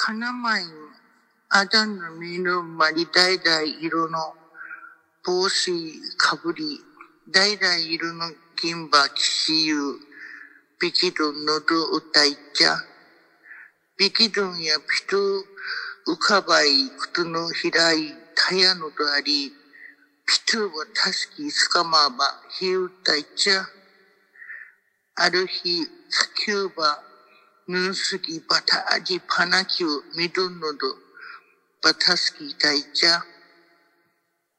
かなまい、あだんのみぬまりだいだい色の帽子かぶり、だいだい色の銀歯きしゆ、びきどんのどうたいちゃ、びきどんやぴとうかばいくとのひらい、たやのどあり、ぴとはたすきすかまば、ひうたいちゃ、ある日、さきゅうば、ヌンスキバタアジパナキュミドンノドバタスキダイチャ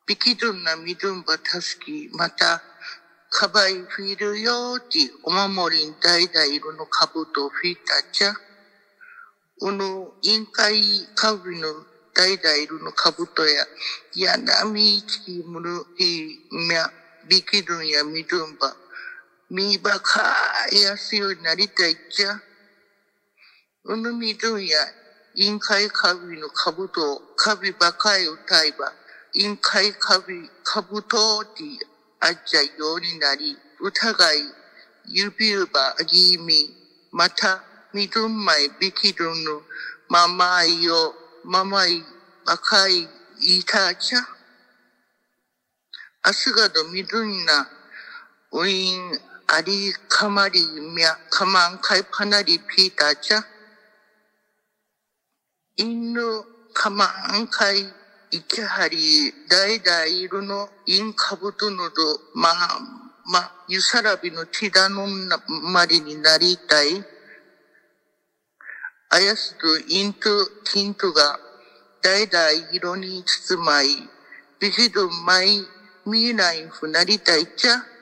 ビキドンナミドンバタスキまたカバイフィルヨーティお守りん代々色のカブトフィタチャこの委員会カウリの代々色のカブトやヤナミイチキムルヒミャビキドンやミドンバミバカーやすようになりたいっちゃ。うぬみどんや、委員会かびのかぶと、かびばかい歌えば、委員会かび、かぶとってあっちゃようになり、疑い、指うばあぎみ、また、みどんまいびきどんの、ままいよ、ままい、ばかい、いたちゃ。あすがどみどんな、ウィン、ありかまりみゃ、かまんかいぱなりピーターちゃ。インのかまんかい、いきはり、だいだいるの、インかぶとのど、まあ、ま、ゆさらびのティダのまりになりたい。あやすとインとティントが、だいだい色に包まい、ビヒドマイ、見えないふなりたいちゃ。